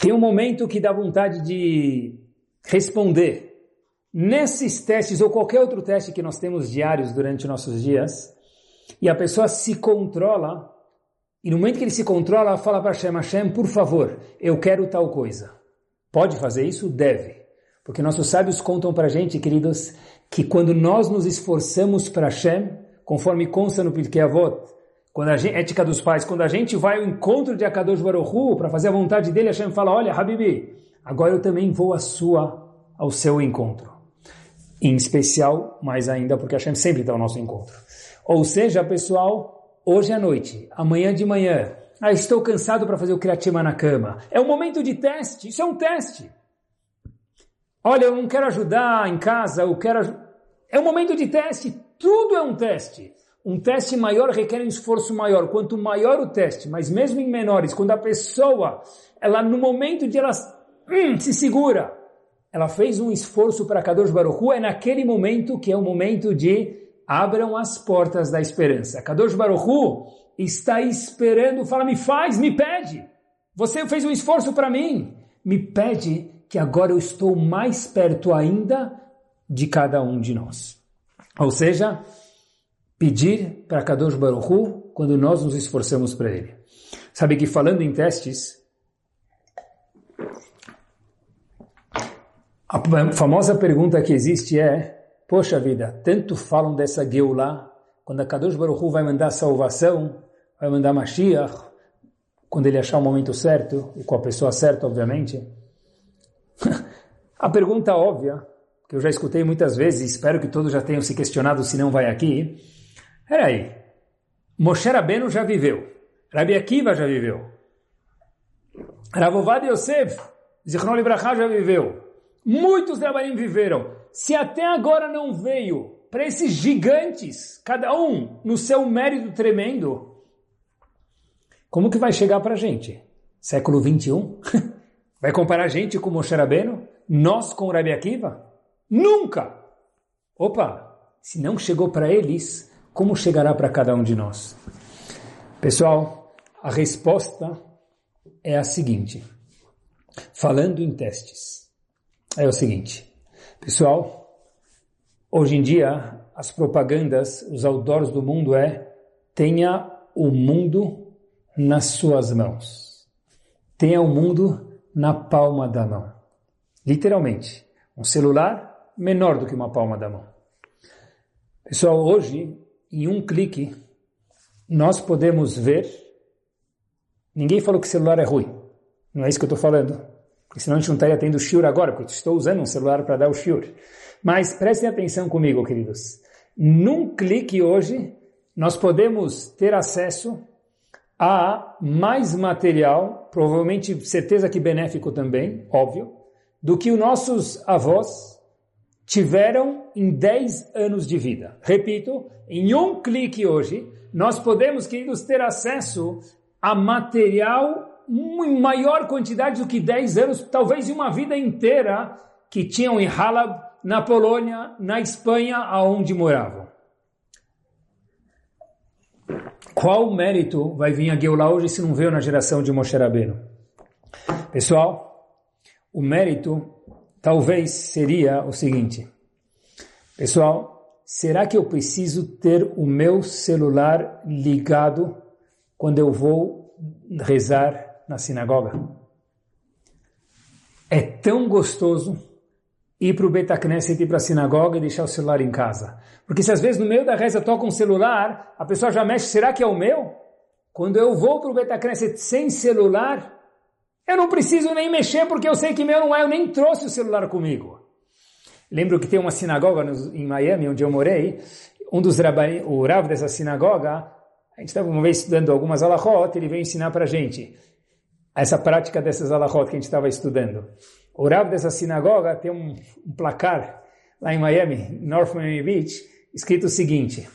Tem um momento que dá vontade de responder. Nesses testes ou qualquer outro teste que nós temos diários durante nossos dias, e a pessoa se controla e no momento que ele se controla, fala para Hashem, Hashem, por favor, eu quero tal coisa. Pode fazer isso? Deve. Porque nossos sábios contam para a gente, queridos, que quando nós nos esforçamos para Hashem, conforme consta no Pirkei Avot, quando a gente, ética dos pais, quando a gente vai ao encontro de Akadosh Baruch para fazer a vontade dele, Hashem fala, olha, Habibi, agora eu também vou à sua, ao seu encontro. Em especial, mais ainda, porque Hashem sempre está ao nosso encontro. Ou seja, pessoal, hoje à noite, amanhã de manhã, ah, estou cansado para fazer o Kriyatima na cama. É um momento de teste, isso é um teste. Olha, eu não quero ajudar em casa, eu quero... É um momento de teste, tudo é um teste. Um teste maior requer um esforço maior. Quanto maior o teste, mas mesmo em menores, quando a pessoa, ela no momento de ela hum, se segura, ela fez um esforço para Kadosh Baruch Hu, é naquele momento que é o momento de abram as portas da esperança. Kadosh Baruch Hu está esperando, fala, me faz, me pede. Você fez um esforço para mim, me pede que agora eu estou mais perto ainda de cada um de nós. Ou seja, pedir para Kadosh Baruch Hu quando nós nos esforçamos para ele. Sabe que falando em testes, a famosa pergunta que existe é, poxa vida, tanto falam dessa Geulah, quando a Kadosh Baruch Hu vai mandar salvação, vai mandar Mashiach, quando ele achar o momento certo, e com a pessoa certa, obviamente. a pergunta óbvia, que eu já escutei muitas vezes, espero que todos já tenham se questionado se não vai aqui, Peraí, Moshe Rabbeinu já viveu, Rabi Akiva já viveu, Ravovad Yosef, Zichron Libraha já viveu, muitos Rabanim viveram. Se até agora não veio para esses gigantes, cada um no seu mérito tremendo, como que vai chegar para a gente? Século 21? Vai comparar a gente com Moshe Rabbeinu? Nós com Rabi Akiva? Nunca! Opa, se não chegou para eles, como chegará para cada um de nós? Pessoal, a resposta é a seguinte. Falando em testes, é o seguinte. Pessoal, hoje em dia, as propagandas, os outdoors do mundo é tenha o mundo nas suas mãos. Tenha o mundo na palma da mão. Literalmente, um celular menor do que uma palma da mão. Pessoal, hoje em um clique, nós podemos ver. Ninguém falou que celular é ruim. Não é isso que eu estou falando. Senão a gente não estaria tendo shiur agora, porque eu estou usando um celular para dar o shiur. Mas prestem atenção comigo, queridos. Num clique hoje, nós podemos ter acesso a mais material, provavelmente certeza que benéfico também, óbvio, do que os nossos avós tiveram em 10 anos de vida. Repito, em um clique hoje, nós podemos, queridos, ter acesso a material em maior quantidade do que 10 anos, talvez uma vida inteira, que tinham em Halab, na Polônia, na Espanha, aonde moravam. Qual mérito vai vir a Geulah hoje se não veio na geração de Moshe Rabbeinu? Pessoal, o mérito talvez seria o seguinte. Pessoal, será que eu preciso ter o meu celular ligado quando eu vou rezar na sinagoga? É tão gostoso ir para o Betacneset, ir para a sinagoga e deixar o celular em casa. Porque se às vezes no meio da reza toca um celular, a pessoa já mexe, será que é o meu? Quando eu vou para o Betacneset sem celular, eu não preciso nem mexer porque eu sei que meu não é, eu nem trouxe o celular comigo. Lembro que tem uma sinagoga em Miami, onde eu morei, um dos rabai, o Rav dessa sinagoga, a gente estava uma vez estudando algumas alahot, ele veio ensinar para a gente essa prática dessas alahot que a gente estava estudando. O Rav dessa sinagoga tem um, um placar lá em Miami, North Miami Beach, escrito o seguinte,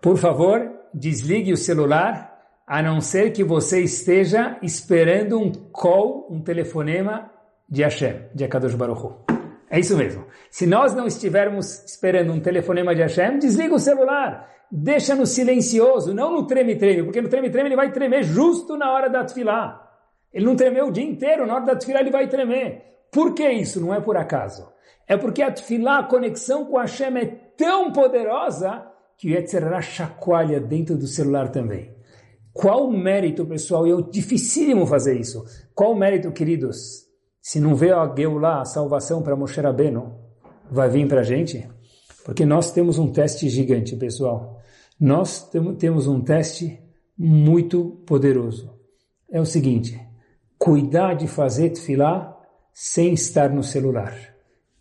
por favor, desligue o celular a não ser que você esteja esperando um call, um telefonema de Hashem, de Akadosh Baruch Hu. É isso mesmo. Se nós não estivermos esperando um telefonema de Hashem, desliga o celular. Deixa no silencioso, não no treme-treme, porque no treme-treme ele vai tremer justo na hora da tefilá. Ele não tremeu o dia inteiro, na hora da tefilá ele vai tremer. Por que isso? Não é por acaso. É porque a tefilá, a conexão com Hashem é tão poderosa que o Yetzirah chacoalha dentro do celular também. Qual o mérito, pessoal? E é dificílimo fazer isso. Qual o mérito, queridos? Se não veio a Geulah, a salvação para Moshe Rabbeinu, vai vir para a gente? Porque nós temos um teste gigante, pessoal. Nós temos um teste muito poderoso. É o seguinte, cuidar de fazer tefilá sem estar no celular.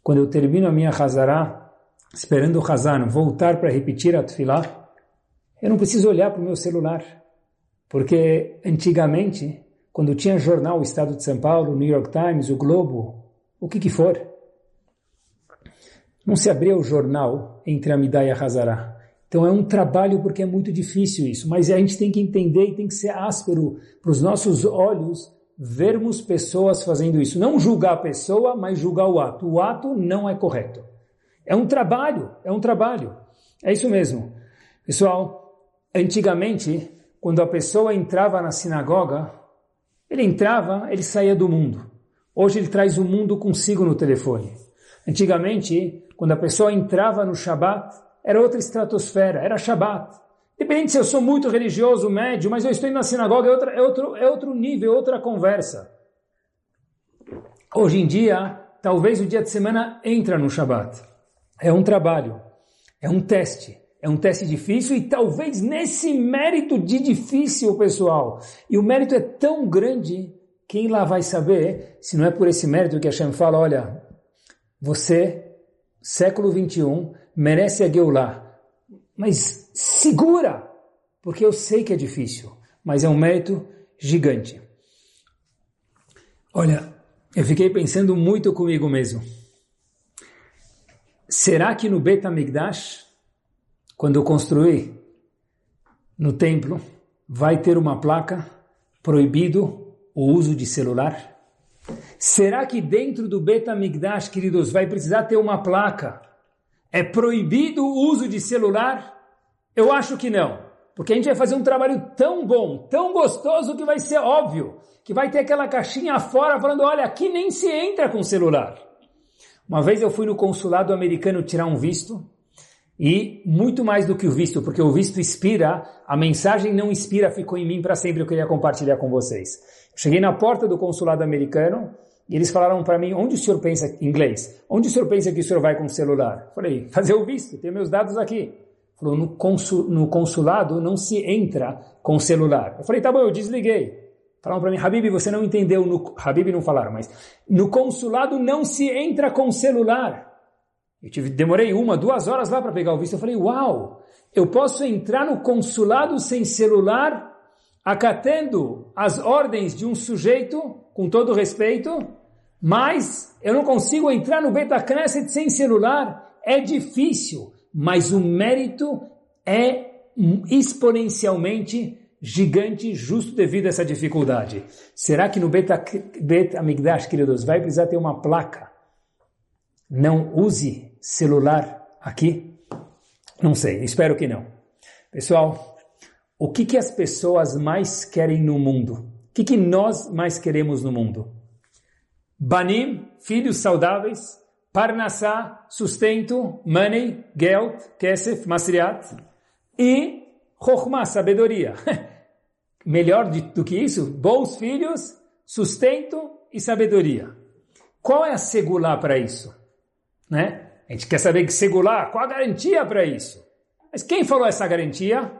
Quando eu termino a minha Hazará, esperando o Hazan voltar para repetir a tefilá, eu não preciso olhar para o meu celular. Porque antigamente, quando tinha jornal o Estado de São Paulo, o New York Times, o Globo, o que que for, não se abria o jornal entre Amidá e a Hazará. Então é um trabalho porque é muito difícil isso, mas a gente tem que entender e tem que ser áspero para os nossos olhos vermos pessoas fazendo isso. Não julgar a pessoa, mas julgar o ato. O ato não é correto. É um trabalho, é um trabalho. É isso mesmo. Pessoal, antigamente, quando a pessoa entrava na sinagoga, ele entrava, ele saía do mundo. Hoje ele traz o mundo consigo no telefone. Antigamente, quando a pessoa entrava no Shabat, era outra estratosfera, era Shabat. Independente se eu sou muito religioso, médio, mas eu estou indo na sinagoga, é, outra, é, outro, é outro nível, é outra conversa. Hoje em dia, talvez o dia de semana entra no Shabat. É um trabalho, é um teste, é um teste difícil e talvez nesse mérito de difícil, pessoal, e o mérito é tão grande, quem lá vai saber se não é por esse mérito que a Hashem fala, olha, você, século 21, merece a Geulah, mas segura, porque eu sei que é difícil, mas é um mérito gigante. Olha, eu fiquei pensando muito comigo mesmo. Será que no Bet HaMikdash, quando eu construir no templo, vai ter uma placa proibido o uso de celular? Será que dentro do Bet HaMikdash, queridos, vai precisar ter uma placa é proibido o uso de celular? Eu acho que não. Porque a gente vai fazer um trabalho tão bom, tão gostoso, que vai ser óbvio. Que vai ter aquela caixinha fora falando, olha, aqui nem se entra com celular. Uma vez eu fui no consulado americano tirar um visto, e muito mais do que o visto, porque o visto inspira, a mensagem não inspira, ficou em mim para sempre, eu queria compartilhar com vocês. Cheguei na porta do consulado americano, e eles falaram para mim, onde o senhor pensa, em inglês, onde o senhor pensa que o senhor vai com o celular? Falei, fazer o visto, tem meus dados aqui. Falou, no, consul, no consulado não se entra com celular. Eu falei, tá bom, eu desliguei. Falaram para mim, Habib, você não entendeu, no, Habib não falaram, mas no consulado não se entra com celular. Eu tive, demorei uma, duas horas lá para pegar o visto. Eu falei, uau, eu posso entrar no consulado sem celular, acatando as ordens de um sujeito, com todo respeito, mas eu não consigo entrar no Beta Knesset sem celular. É difícil, mas o mérito é exponencialmente gigante justo devido a essa dificuldade. Será que no Beta, Beta Amigdash, queridos, vai precisar ter uma placa? Não use celular aqui? Não sei, espero que não. Pessoal, o que, que as pessoas mais querem no mundo? O que, que nós mais queremos no mundo? Banim, filhos saudáveis, Parnassá, sustento, money, geld, kesef, masriat, e Chokhmah, sabedoria. Melhor do que isso, bons filhos, sustento e sabedoria. Qual é a segular para isso? Né? A gente quer saber que segular, qual a garantia para isso? Mas quem falou essa garantia?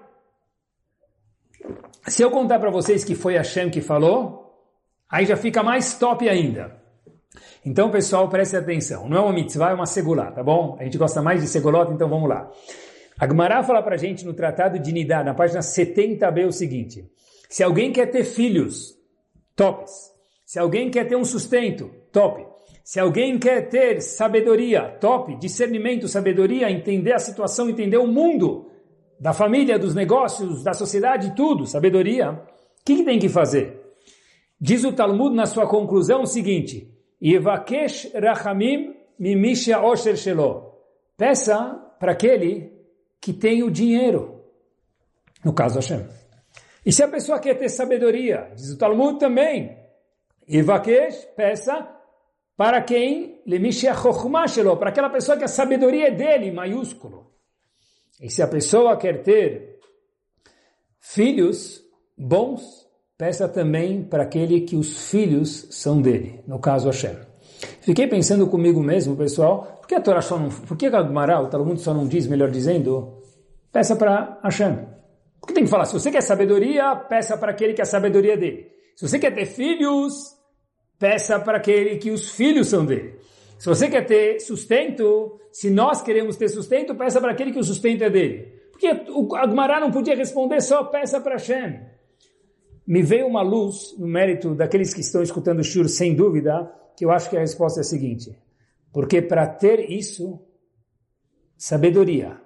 Se eu contar para vocês que foi a Shem que falou, aí já fica mais top ainda. Então, pessoal, preste atenção. Não é uma mitzvah, é uma segulá, tá bom? A gente gosta mais de segulot, então vamos lá. A Gemara fala pra gente no Tratado de Nidá, na página 70b, o seguinte. Se alguém quer ter filhos, tops. Se alguém quer ter um sustento, top. Se alguém quer ter sabedoria, top. Discernimento, sabedoria, entender a situação, entender o mundo, da família, dos negócios, da sociedade, tudo, sabedoria. O que, que tem que fazer? Diz o Talmud na sua conclusão o seguinte, Yevakesh Rachamim Mimisha Osher Shelo. Peça para aquele que tem o dinheiro. No caso Hashem. E se a pessoa quer ter sabedoria, diz o Talmud também, Yevakesh, peça para quem? Para aquela pessoa que a sabedoria é dele, maiúsculo. E se a pessoa quer ter filhos, bons, peça também para aquele que os filhos são dele, no caso Hashem. Fiquei pensando comigo mesmo, pessoal, por que a Torá só não, por que a Gemara, o Talmud só não diz, melhor dizendo, peça para Hashem? Porque tem que falar, se você quer sabedoria, peça para aquele que é a sabedoria dele. Se você quer ter filhos, peça para aquele que os filhos são dele. Se você quer ter sustento, se nós queremos ter sustento, peça para aquele que o sustento é dele. Porque o Agmará não podia responder só peça para Hashem. Me veio uma luz no mérito daqueles que estão escutando o Shur, sem dúvida, que eu acho que a resposta é a seguinte. Porque para ter isso, sabedoria,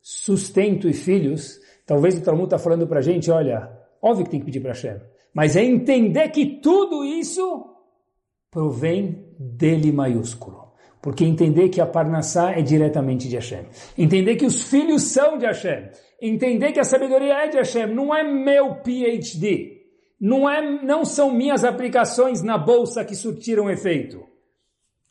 sustento e filhos, talvez o Talmud está falando para a gente, olha, óbvio que tem que pedir para Hashem, mas é entender que tudo isso provém dele maiúsculo. Porque entender que a Parnassá é diretamente de Hashem. Entender que os filhos são de Hashem. Entender que a sabedoria é de Hashem. Não é meu PhD. Não, é, não são minhas aplicações na bolsa que surtiram efeito.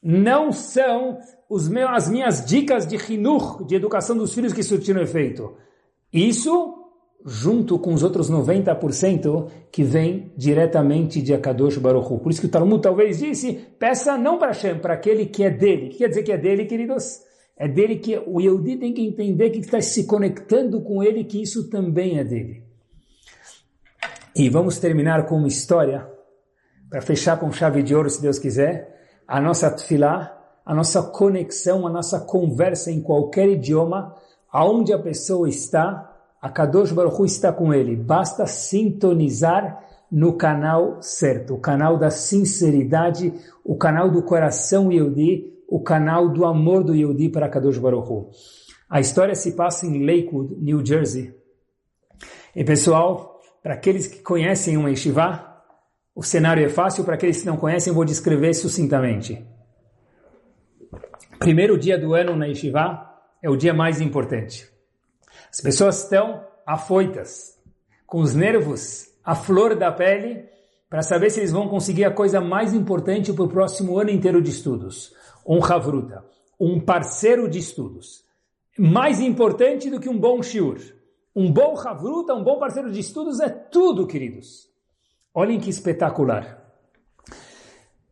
Não são os meus, as minhas dicas de hinur, de educação dos filhos que surtiram efeito. Isso junto com os outros 90% que vem diretamente de Akadosh Baruch Hu. Por isso que o Talmud talvez disse, peça não para Hashem, para aquele que é dele. O que quer dizer que é dele, queridos? É dele que o Yehudi tem que entender que está se conectando com ele, que isso também é dele. E vamos terminar com uma história, para fechar com chave de ouro, se Deus quiser, a nossa tefilá, a nossa conexão, a nossa conversa em qualquer idioma, aonde a pessoa está, a Kadosh Baruch Hu está com ele. Basta sintonizar no canal certo, o canal da sinceridade, o canal do coração Yehudi, o canal do amor do Yehudi para Kadosh Baruch Hu. A história se passa em Lakewood, New Jersey. E pessoal, para aqueles que conhecem uma yeshiva, o cenário é fácil, para aqueles que não conhecem, vou descrever sucintamente. Primeiro dia do ano na yeshiva é o dia mais importante. As pessoas estão afoitas, com os nervos à flor da pele, para saber se eles vão conseguir a coisa mais importante para o próximo ano inteiro de estudos. Um Havruta, um parceiro de estudos. Mais importante do que um bom shiur. Um bom Havruta, um bom parceiro de estudos é tudo, queridos. Olhem que espetacular.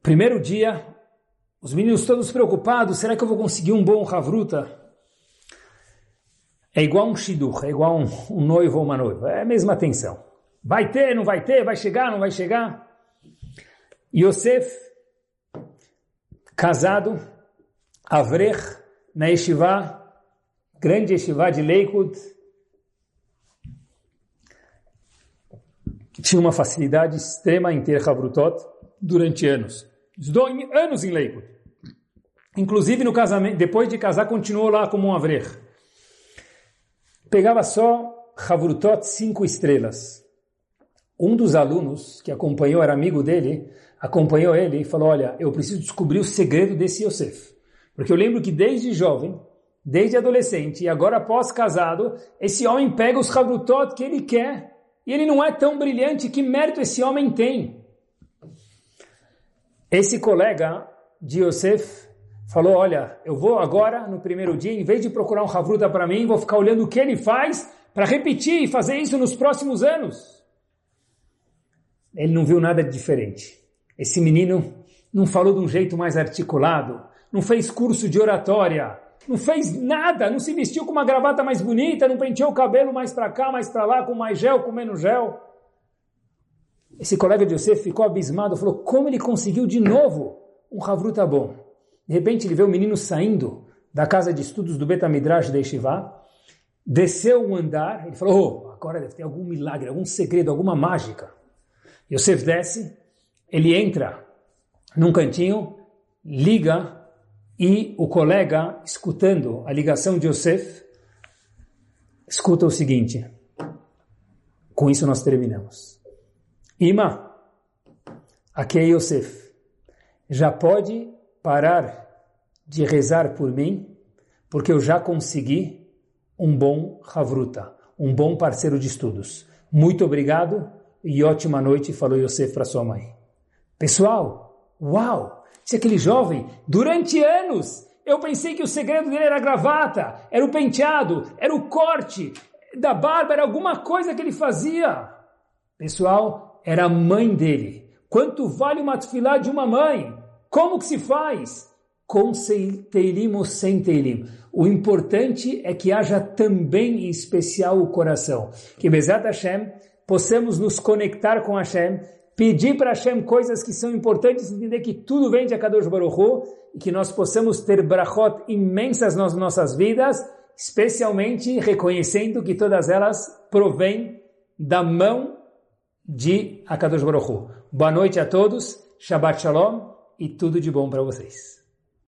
Primeiro dia, os meninos todos preocupados, será que eu vou conseguir um bom Havruta? É igual um shidur, é igual um, um noivo ou uma noiva. É a mesma tensão. Vai ter, não vai ter, vai chegar, não vai chegar. Yosef, casado, Avrech, na Yeshiva, grande Yeshiva de Lakewood, tinha uma facilidade extrema em ter Havrutot durante anos. Estudou anos em Lakewood. Inclusive no casamento, depois de casar, continuou lá como um Avrech pegava só Havrutot cinco estrelas. Um dos alunos que acompanhou, era amigo dele, acompanhou ele e falou, olha, eu preciso descobrir o segredo desse Yosef. Porque eu lembro que desde jovem, desde adolescente e agora pós-casado, esse homem pega os Havrutot que ele quer e ele não é tão brilhante, que mérito esse homem tem? Esse colega de Yosef falou, olha, eu vou agora, no primeiro dia, em vez de procurar um Havruta para mim, vou ficar olhando o que ele faz para repetir e fazer isso nos próximos anos. Ele não viu nada de diferente. Esse menino não falou de um jeito mais articulado, não fez curso de oratória, não fez nada, não se vestiu com uma gravata mais bonita, não penteou o cabelo mais para cá, mais para lá, com mais gel, com menos gel. Esse colega de Yosef ficou abismado, falou, como ele conseguiu de novo um Havruta bom? De repente ele vê o menino saindo da casa de estudos do Betamidrash da Yeshiva, desceu um andar, ele falou, oh, agora deve ter algum milagre, algum segredo, alguma mágica. Yosef desce, ele entra num cantinho, liga e o colega, escutando a ligação de Yosef, escuta o seguinte. Com isso nós terminamos. Ima, aqui é Yosef. Já pode parar de rezar por mim, porque eu já consegui um bom Havruta, um bom parceiro de estudos. Muito obrigado e ótima noite, falou Yosef para sua mãe. Pessoal, uau! Se aquele jovem, durante anos, eu pensei que o segredo dele era a gravata, era o penteado, era o corte da barba, era alguma coisa que ele fazia. Pessoal, era a mãe dele. Quanto vale uma tefilá de uma mãe? Como que se faz? Com teilim ou sem teilim. O importante é que haja também em especial o coração. Que Bezat Hashem possamos nos conectar com Hashem, pedir para Hashem coisas que são importantes, entender que tudo vem de Akadosh Baruch Hu, e que nós possamos ter brachot imensas nas nossas vidas, especialmente reconhecendo que todas elas provêm da mão de Akadosh Baruch Hu. Boa noite a todos, Shabbat Shalom e tudo de bom para vocês.